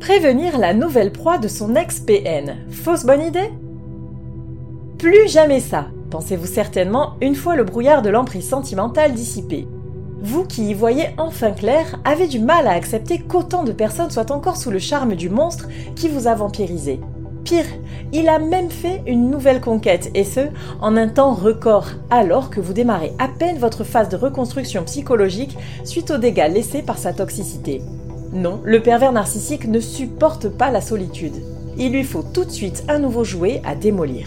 Prévenir la nouvelle proie de son ex-PN. Fausse bonne idée? Plus jamais ça, pensez-vous certainement une fois le brouillard de l'emprise sentimentale dissipé. Vous qui y voyez enfin clair, avez du mal à accepter qu'autant de personnes soient encore sous le charme du monstre qui vous a vampirisé. Pire, il a même fait une nouvelle conquête, et ce, en un temps record, alors que vous démarrez à peine votre phase de reconstruction psychologique suite aux dégâts laissés par sa toxicité. Non, le pervers narcissique ne supporte pas la solitude. Il lui faut tout de suite un nouveau jouet à démolir.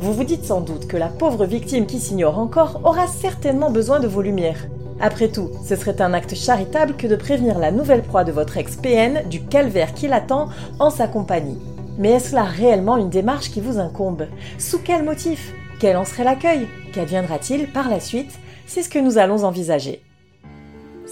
Vous vous dites sans doute que la pauvre victime qui s'ignore encore aura certainement besoin de vos lumières. Après tout, ce serait un acte charitable que de prévenir la nouvelle proie de votre ex-PN du calvaire qui l'attend en sa compagnie. Mais est-ce là réellement une démarche qui vous incombe? Sous quel motif? Quel en serait l'accueil? Qu'adviendra-t-il par la suite? C'est ce que nous allons envisager.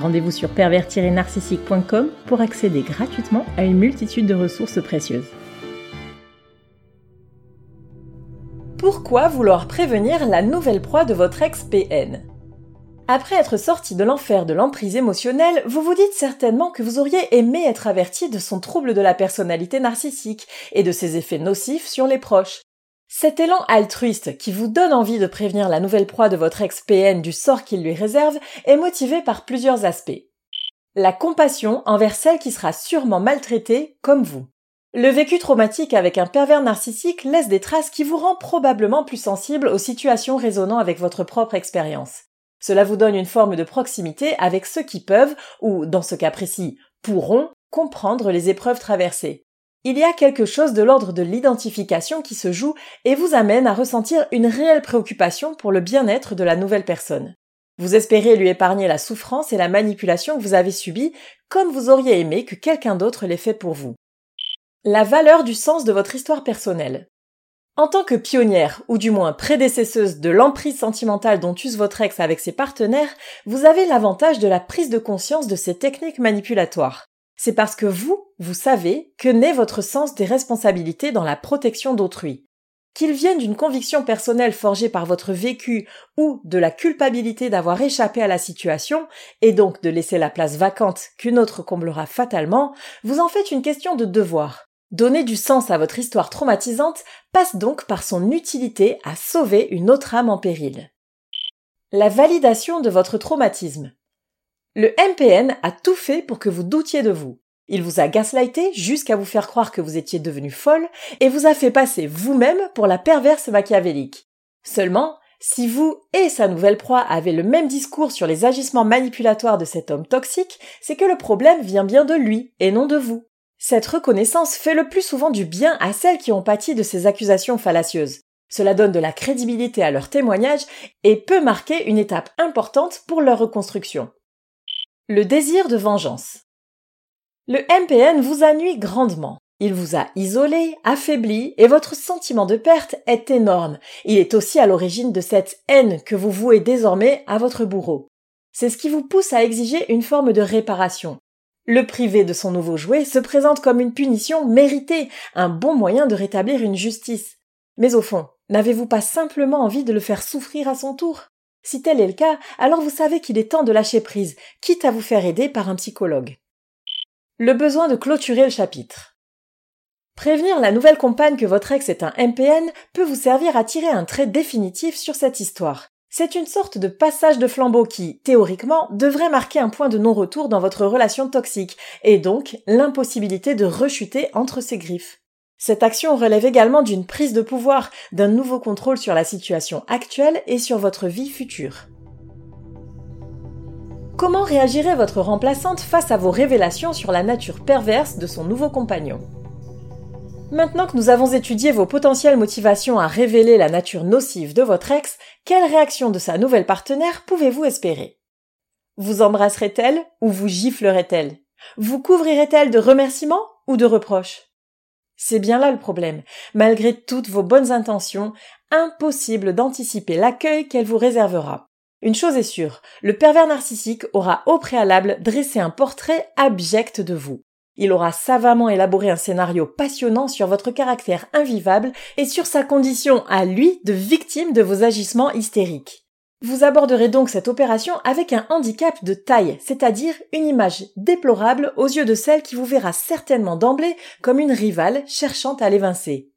Rendez-vous sur pervers-narcissique.com pour accéder gratuitement à une multitude de ressources précieuses. Pourquoi vouloir prévenir la nouvelle proie de votre ex-PN après être sorti de l'enfer de l'emprise émotionnelle, vous vous dites certainement que vous auriez aimé être averti de son trouble de la personnalité narcissique et de ses effets nocifs sur les proches. Cet élan altruiste qui vous donne envie de prévenir la nouvelle proie de votre ex-PN du sort qu'il lui réserve est motivé par plusieurs aspects. La compassion envers celle qui sera sûrement maltraitée comme vous. Le vécu traumatique avec un pervers narcissique laisse des traces qui vous rend probablement plus sensible aux situations résonnant avec votre propre expérience. Cela vous donne une forme de proximité avec ceux qui peuvent, ou dans ce cas précis, pourront, comprendre les épreuves traversées. Il y a quelque chose de l'ordre de l'identification qui se joue et vous amène à ressentir une réelle préoccupation pour le bien-être de la nouvelle personne. Vous espérez lui épargner la souffrance et la manipulation que vous avez subies comme vous auriez aimé que quelqu'un d'autre l'ait fait pour vous. La valeur du sens de votre histoire personnelle. En tant que pionnière, ou du moins prédécesseuse de l'emprise sentimentale dont use votre ex avec ses partenaires, vous avez l'avantage de la prise de conscience de ces techniques manipulatoires. C'est parce que vous, vous savez que naît votre sens des responsabilités dans la protection d'autrui. Qu'il vienne d'une conviction personnelle forgée par votre vécu ou de la culpabilité d'avoir échappé à la situation et donc de laisser la place vacante qu'une autre comblera fatalement, vous en faites une question de devoir. Donner du sens à votre histoire traumatisante passe donc par son utilité à sauver une autre âme en péril. La validation de votre traumatisme. Le MPN a tout fait pour que vous doutiez de vous. Il vous a gaslighté jusqu'à vous faire croire que vous étiez devenu folle et vous a fait passer vous-même pour la perverse machiavélique. Seulement, si vous et sa nouvelle proie avez le même discours sur les agissements manipulatoires de cet homme toxique, c'est que le problème vient bien de lui et non de vous. Cette reconnaissance fait le plus souvent du bien à celles qui ont pâti de ces accusations fallacieuses. Cela donne de la crédibilité à leur témoignage et peut marquer une étape importante pour leur reconstruction. Le désir de vengeance. Le MPN vous a nuit grandement. Il vous a isolé, affaibli, et votre sentiment de perte est énorme. Il est aussi à l'origine de cette haine que vous vouez désormais à votre bourreau. C'est ce qui vous pousse à exiger une forme de réparation. Le privé de son nouveau jouet se présente comme une punition méritée, un bon moyen de rétablir une justice. Mais au fond, n'avez-vous pas simplement envie de le faire souffrir à son tour? Si tel est le cas, alors vous savez qu'il est temps de lâcher prise, quitte à vous faire aider par un psychologue. Le besoin de clôturer le chapitre. Prévenir la nouvelle compagne que votre ex est un MPN peut vous servir à tirer un trait définitif sur cette histoire. C'est une sorte de passage de flambeau qui, théoriquement, devrait marquer un point de non-retour dans votre relation toxique, et donc l'impossibilité de rechuter entre ses griffes. Cette action relève également d'une prise de pouvoir, d'un nouveau contrôle sur la situation actuelle et sur votre vie future. Comment réagirait votre remplaçante face à vos révélations sur la nature perverse de son nouveau compagnon? Maintenant que nous avons étudié vos potentielles motivations à révéler la nature nocive de votre ex, quelle réaction de sa nouvelle partenaire pouvez-vous espérer? Vous embrasserait-elle ou vous giflerait-elle? Vous couvrirait-elle de remerciements ou de reproches? C'est bien là le problème. Malgré toutes vos bonnes intentions, impossible d'anticiper l'accueil qu'elle vous réservera. Une chose est sûre, le pervers narcissique aura au préalable dressé un portrait abject de vous. Il aura savamment élaboré un scénario passionnant sur votre caractère invivable et sur sa condition à lui de victime de vos agissements hystériques. Vous aborderez donc cette opération avec un handicap de taille, c'est-à-dire une image déplorable aux yeux de celle qui vous verra certainement d'emblée comme une rivale cherchant à l'évincer.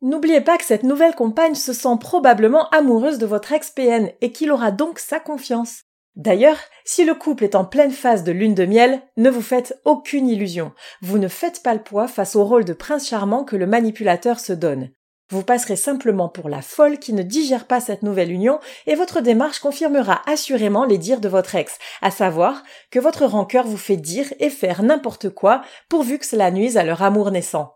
N'oubliez pas que cette nouvelle compagne se sent probablement amoureuse de votre ex-PN et qu'il aura donc sa confiance. D'ailleurs, si le couple est en pleine phase de lune de miel, ne vous faites aucune illusion. Vous ne faites pas le poids face au rôle de prince charmant que le manipulateur se donne. Vous passerez simplement pour la folle qui ne digère pas cette nouvelle union et votre démarche confirmera assurément les dires de votre ex, à savoir que votre rancœur vous fait dire et faire n'importe quoi pourvu que cela nuise à leur amour naissant.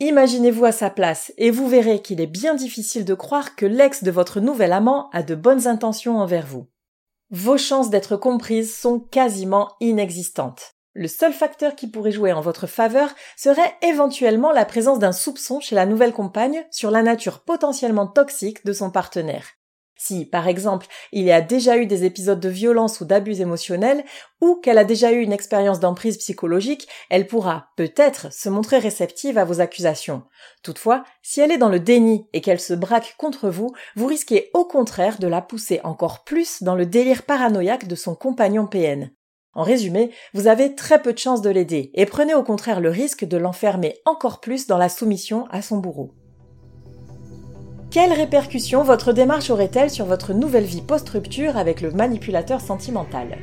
Imaginez-vous à sa place et vous verrez qu'il est bien difficile de croire que l'ex de votre nouvel amant a de bonnes intentions envers vous. Vos chances d'être comprises sont quasiment inexistantes. Le seul facteur qui pourrait jouer en votre faveur serait éventuellement la présence d'un soupçon chez la nouvelle compagne sur la nature potentiellement toxique de son partenaire. Si, par exemple, il y a déjà eu des épisodes de violence ou d'abus émotionnels, ou qu'elle a déjà eu une expérience d'emprise psychologique, elle pourra, peut-être, se montrer réceptive à vos accusations. Toutefois, si elle est dans le déni et qu'elle se braque contre vous, vous risquez au contraire de la pousser encore plus dans le délire paranoïaque de son compagnon PN. En résumé, vous avez très peu de chances de l'aider, et prenez au contraire le risque de l'enfermer encore plus dans la soumission à son bourreau. Quelles répercussions votre démarche aurait-elle sur votre nouvelle vie post-rupture avec le manipulateur sentimental?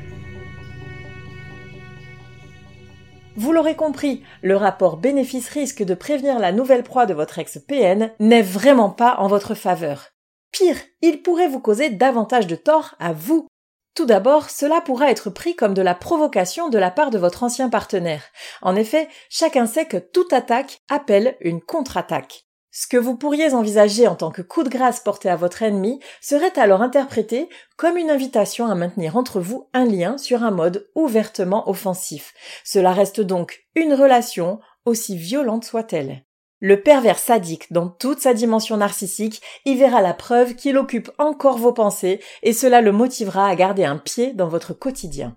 Vous l'aurez compris, le rapport bénéfice-risque de prévenir la nouvelle proie de votre ex-PN n'est vraiment pas en votre faveur. Pire, il pourrait vous causer davantage de tort à vous. Tout d'abord, cela pourra être pris comme de la provocation de la part de votre ancien partenaire. En effet, chacun sait que toute attaque appelle une contre-attaque. Ce que vous pourriez envisager en tant que coup de grâce porté à votre ennemi serait alors interprété comme une invitation à maintenir entre vous un lien sur un mode ouvertement offensif. Cela reste donc une relation, aussi violente soit-elle. Le pervers sadique, dans toute sa dimension narcissique, y verra la preuve qu'il occupe encore vos pensées et cela le motivera à garder un pied dans votre quotidien.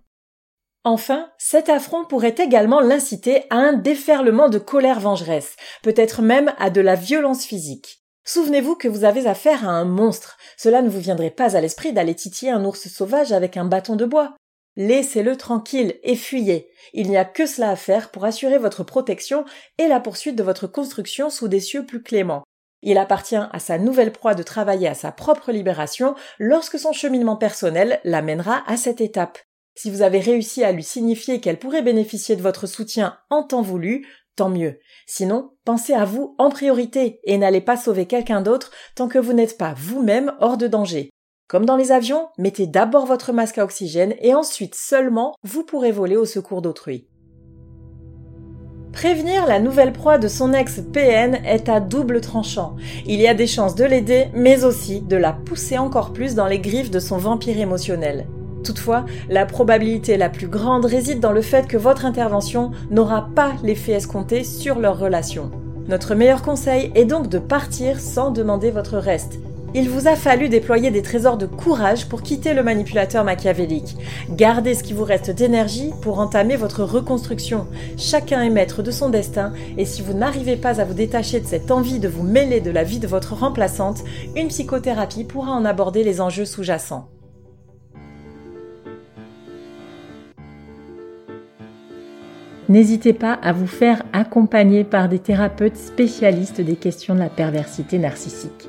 Enfin, cet affront pourrait également l'inciter à un déferlement de colère vengeresse, peut-être même à de la violence physique. Souvenez-vous que vous avez affaire à un monstre. Cela ne vous viendrait pas à l'esprit d'aller titiller un ours sauvage avec un bâton de bois. Laissez-le tranquille et fuyez. Il n'y a que cela à faire pour assurer votre protection et la poursuite de votre construction sous des cieux plus cléments. Il appartient à sa nouvelle proie de travailler à sa propre libération lorsque son cheminement personnel l'amènera à cette étape. Si vous avez réussi à lui signifier qu'elle pourrait bénéficier de votre soutien en temps voulu, tant mieux. Sinon, pensez à vous en priorité et n'allez pas sauver quelqu'un d'autre tant que vous n'êtes pas vous-même hors de danger. Comme dans les avions, mettez d'abord votre masque à oxygène et ensuite seulement vous pourrez voler au secours d'autrui. Prévenir la nouvelle proie de son ex PN est à double tranchant. Il y a des chances de l'aider, mais aussi de la pousser encore plus dans les griffes de son vampire émotionnel. Toutefois, la probabilité la plus grande réside dans le fait que votre intervention n'aura pas l'effet escompté sur leur relation. Notre meilleur conseil est donc de partir sans demander votre reste. Il vous a fallu déployer des trésors de courage pour quitter le manipulateur machiavélique. Gardez ce qui vous reste d'énergie pour entamer votre reconstruction. Chacun est maître de son destin et si vous n'arrivez pas à vous détacher de cette envie de vous mêler de la vie de votre remplaçante, une psychothérapie pourra en aborder les enjeux sous-jacents. N'hésitez pas à vous faire accompagner par des thérapeutes spécialistes des questions de la perversité narcissique.